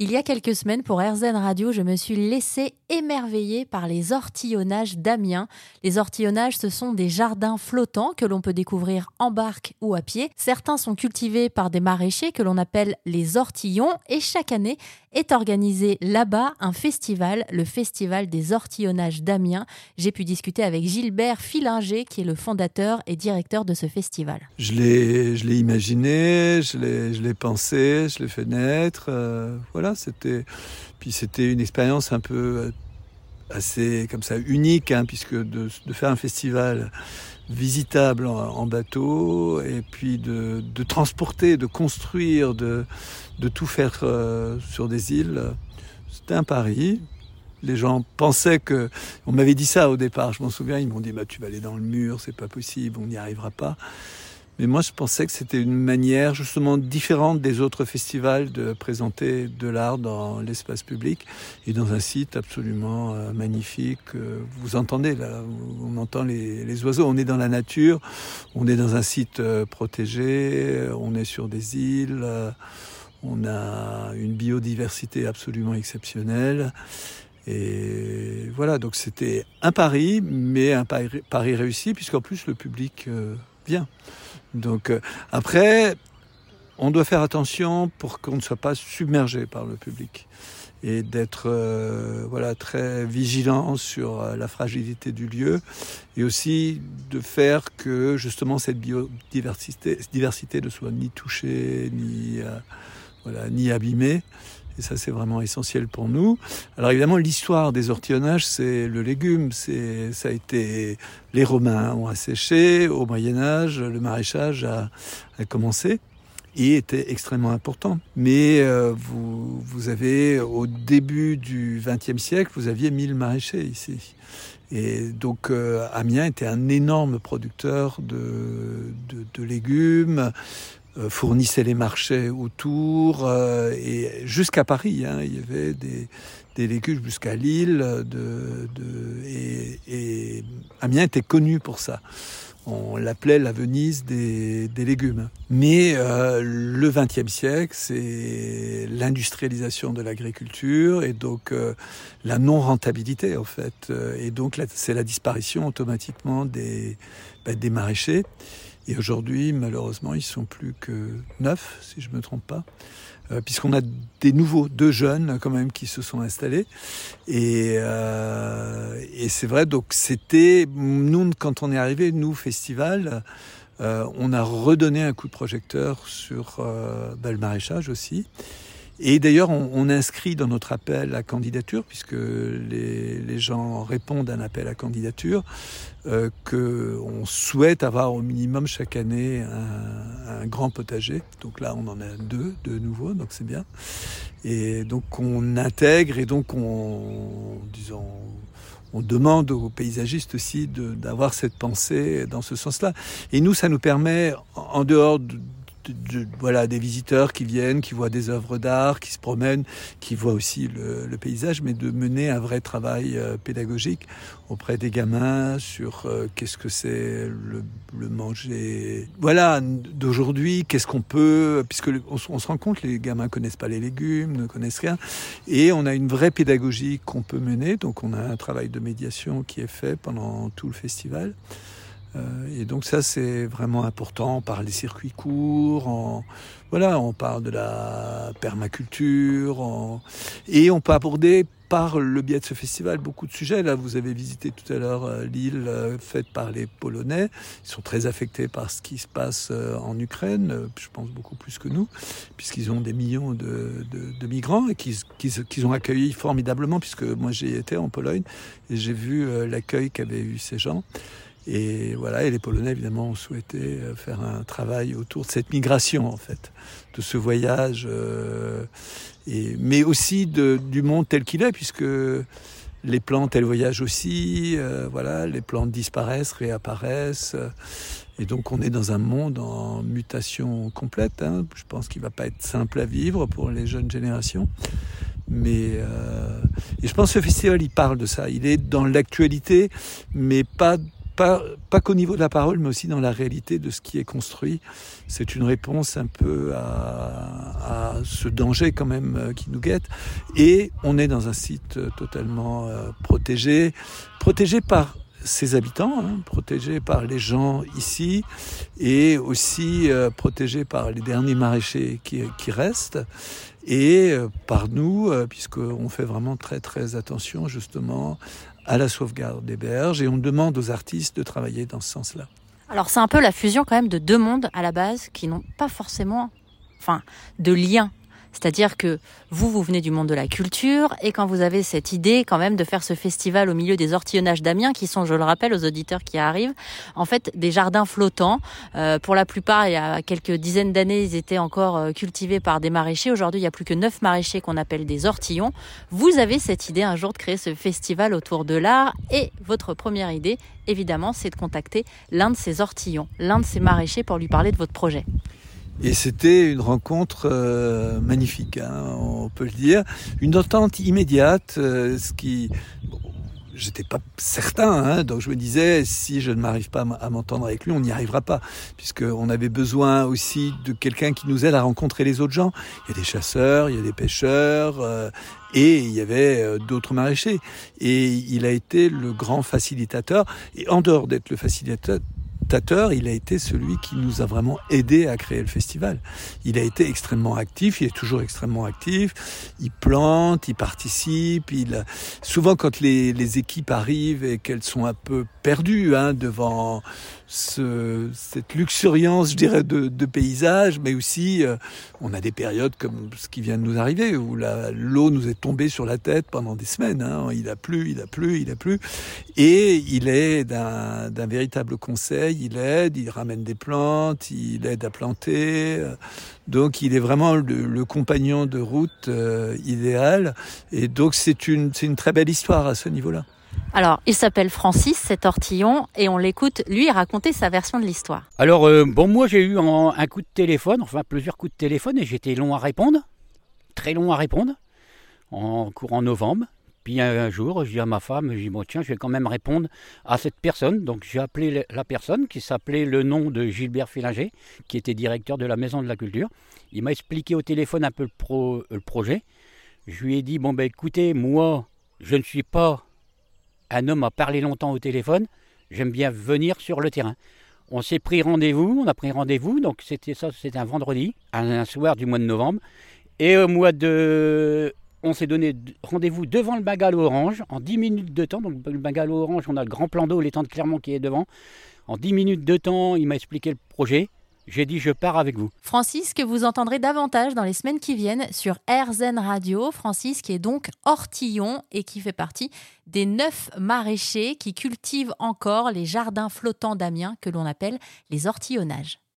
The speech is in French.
Il y a quelques semaines, pour RZN Radio, je me suis laissé émerveiller par les ortillonnages d'Amiens. Les ortillonnages, ce sont des jardins flottants que l'on peut découvrir en barque ou à pied. Certains sont cultivés par des maraîchers que l'on appelle les ortillons et chaque année est organisé là-bas un festival, le Festival des ortillonnages d'Amiens. J'ai pu discuter avec Gilbert Filinger, qui est le fondateur et directeur de ce festival. Je l'ai, imaginé, je l'ai, je l'ai pensé, je l'ai fait naître. Euh, voilà c'était puis c'était une expérience un peu euh, assez comme ça unique, hein, puisque de, faire un festival visitable en, bateau et puis de, transporter, de construire, de, de tout faire euh, sur des îles, c'était un pari. Les gens pensaient que, on m'avait dit ça au départ, je m'en souviens, ils m'ont dit bah tu vas aller dans le mur, c'est pas possible, on n'y arrivera pas. Mais moi, je pensais que c'était une manière justement différente des autres festivals de présenter de l'art dans l'espace public et dans un site absolument euh, magnifique. Vous entendez là, on entend les, les, oiseaux. On est dans la nature, on est dans un site euh, protégé, on est sur des îles, euh, on a une biodiversité absolument exceptionnelle. Et voilà, donc c'était un pari, mais un pari, pari réussi, puisqu'en plus le public Donc euh, après, on doit faire attention pour qu'on ne soit pas submergé par le public et d'être euh, voilà très vigilant sur euh, la fragilité du lieu et aussi de faire que justement cette biodiversité diversité ne soit ni touchée ni voilà ni abîmée et ça, c'est vraiment essentiel pour nous. Alors évidemment, l'histoire des ortillonnages, c'est le légume. C'est, ça a été les Romains ont asséché au Moyen Âge, le maraîchage a, commencé et était extrêmement important. Mais euh, vous, vous avez au début du XXe siècle, vous aviez 1000 maraîchers ici. Et donc euh, Amiens était un énorme producteur de, de légumes. Euh, fournissait les marchés autour euh, et jusqu'à Paris. Hein, il y avait des, des légumes jusqu'à Lille de, de, et, et, Amiens était connu pour ça. On l'appelait la Venise des, des légumes. Mais euh, le XXe siècle, c'est l'industrialisation de l'agriculture et donc euh, la non-rentabilité en fait. Et donc c'est la disparition automatiquement des, ben, des maraîchers. Et aujourd'hui, malheureusement, ils sont plus que neuf, si je me trompe pas, euh, puisqu'on a des nouveaux, deux jeunes quand même qui se sont installés. Et, euh, et c'est vrai, donc c'était nous quand on est arrivé, nous festival. Euh, on a redonné un coup de projecteur sur euh, ben, le maraîchage aussi. Et d'ailleurs, on, inscrit dans notre appel à candidature, puisque les, les gens répondent à un appel à candidature, euh, qu'on souhaite avoir au minimum chaque année un, un, grand potager. Donc là, on en a deux de nouveau, donc c'est bien. Et donc on intègre et donc on, disons, on demande aux paysagistes aussi d'avoir cette pensée dans ce sens-là. Et nous, ça nous permet, en dehors de, voilà, des visiteurs qui viennent, qui voient des œuvres d'art, qui se promènent, qui voient aussi le, paysage, mais de mener un vrai travail euh, pédagogique auprès des gamins sur euh, qu'est-ce que c'est le, manger. Voilà, d'aujourd'hui, qu'est-ce qu'on peut, puisque on, se rend compte, les gamins connaissent pas les légumes, ne connaissent rien, et on a une vraie pédagogie qu'on peut mener. Donc, on a un travail de médiation qui est fait pendant tout le festival. Euh, et donc ça, c'est vraiment important. On parle des circuits courts, on, voilà, on parle de la permaculture, et on peut aborder par le biais de ce festival beaucoup de sujets. Là, vous avez visité tout à l'heure euh, l'île euh, faite par les Polonais. Ils sont très affectés par ce qui se passe en Ukraine, je pense beaucoup plus que nous, puisqu'ils ont des millions de, de, de migrants et qu'ils qu ont accueilli formidablement, puisque moi j'ai été en Pologne et j'ai vu l'accueil qu'avaient eu ces gens. Et voilà, et les Polonais évidemment ont souhaité euh, faire un travail autour de cette migration en fait, de ce voyage, euh, et, mais aussi de, du monde tel qu'il est, puisque les plantes elles voyagent aussi, euh, voilà, les plantes disparaissent, réapparaissent, et donc on est dans un monde en mutation complète. Hein. Je pense qu'il va pas être simple à vivre pour les jeunes générations. Mais euh, et je pense que ce festival il parle de ça. Il est dans l'actualité, mais pas pas, qu'au niveau de la parole, mais aussi dans la réalité de ce qui est construit. C'est une réponse un peu à, ce danger quand même euh, qui nous guette. Et on est dans un site totalement protégé, protégé par ses habitants, hein, protégés par les gens ici et aussi euh, protégés par les derniers maraîchers qui, restent et euh, par nous, euh, puisqu'on fait vraiment très très attention justement à la sauvegarde des berges et on demande aux artistes de travailler dans ce sens-là. Alors c'est un peu la fusion quand même de deux mondes à la base qui n'ont pas forcément enfin, de lien c'est-à-dire que vous, vous venez du monde de la culture et quand vous avez cette idée quand même de faire ce festival au milieu des ortillonnages d'Amiens, qui sont, je le rappelle aux auditeurs qui arrivent, en fait des jardins flottants. Euh, pour la plupart, il y a quelques dizaines d'années, ils étaient encore euh, cultivés par des maraîchers. Aujourd'hui, il n'y a plus que neuf maraîchers qu'on appelle des ortillons. Vous avez cette idée un jour de créer ce festival autour de l'art et votre première idée, évidemment, c'est de contacter l'un de ces ortillons, l'un de ces maraîchers pour lui parler de votre projet. Et c'était une rencontre euh, magnifique, hein, on peut le dire. Une entente immédiate, euh, ce qui... Bon, J'étais pas certain, hein, donc je me disais, si je ne m'arrive pas à m'entendre avec lui, on n'y arrivera pas, puisqu'on avait besoin aussi de quelqu'un qui nous aide à rencontrer les autres gens. Il y a des chasseurs, il y a des pêcheurs, euh, et il y avait d'autres maraîchers. Et il a été le grand facilitateur, et en dehors d'être le facilitateur, il a été celui qui nous a vraiment aidé à créer le festival. Il a été extrêmement actif, il est toujours extrêmement actif. Il plante, il participe. Souvent quand les, équipes arrivent et qu'elles sont un peu perdues hein, devant ce, cette luxuriance, je dirais, de, de paysage, mais aussi euh, on a des périodes comme ce qui vient de nous arriver où l'eau nous est tombée sur la tête pendant des semaines. Hein. Il a plu, il a plu, il a plu, et il est d'un véritable conseil. Il aide, il ramène des plantes, il aide à planter. Donc il est vraiment le, le compagnon de route euh, idéal. Et donc c'est une, c'est une très belle histoire à ce niveau-là. Alors, il s'appelle Francis, cet ortillon, et on l'écoute, lui, raconter sa version de l'histoire. Alors, euh, bon, moi, j'ai eu un, un, coup de téléphone, enfin plusieurs coups de téléphone, et j'étais long à répondre, très long à répondre, en courant novembre. Puis un jour, je dis à ma femme, je dis, bon, tiens, je vais quand même répondre à cette personne. Donc, j'ai appelé la personne qui s'appelait le nom de Gilbert Félinger, qui était directeur de la Maison de la Culture. Il m'a expliqué au téléphone un peu le, pro, le projet. Je lui ai dit, bon, ben écoutez, moi, je ne suis pas un homme a parlé longtemps au téléphone, j'aime bien venir sur le terrain. On s'est pris rendez-vous, on a pris rendez-vous, donc c'était ça, c'était un vendredi, un, soir du mois de novembre. Et au mois de. On s'est donné rendez-vous devant le bungalow orange en 10 minutes de temps. Donc le bungalow orange, on a le grand plan d'eau, l'étang de Clermont qui est devant. En 10 minutes de temps, il m'a expliqué le projet j'ai dit je pars avec vous. Francis, que vous entendrez davantage dans les semaines qui viennent sur RZN Radio. Francis, qui est donc ortillon et qui fait partie des neuf maraîchers qui cultivent encore les jardins flottants d'Amiens que l'on appelle les ortillonnages.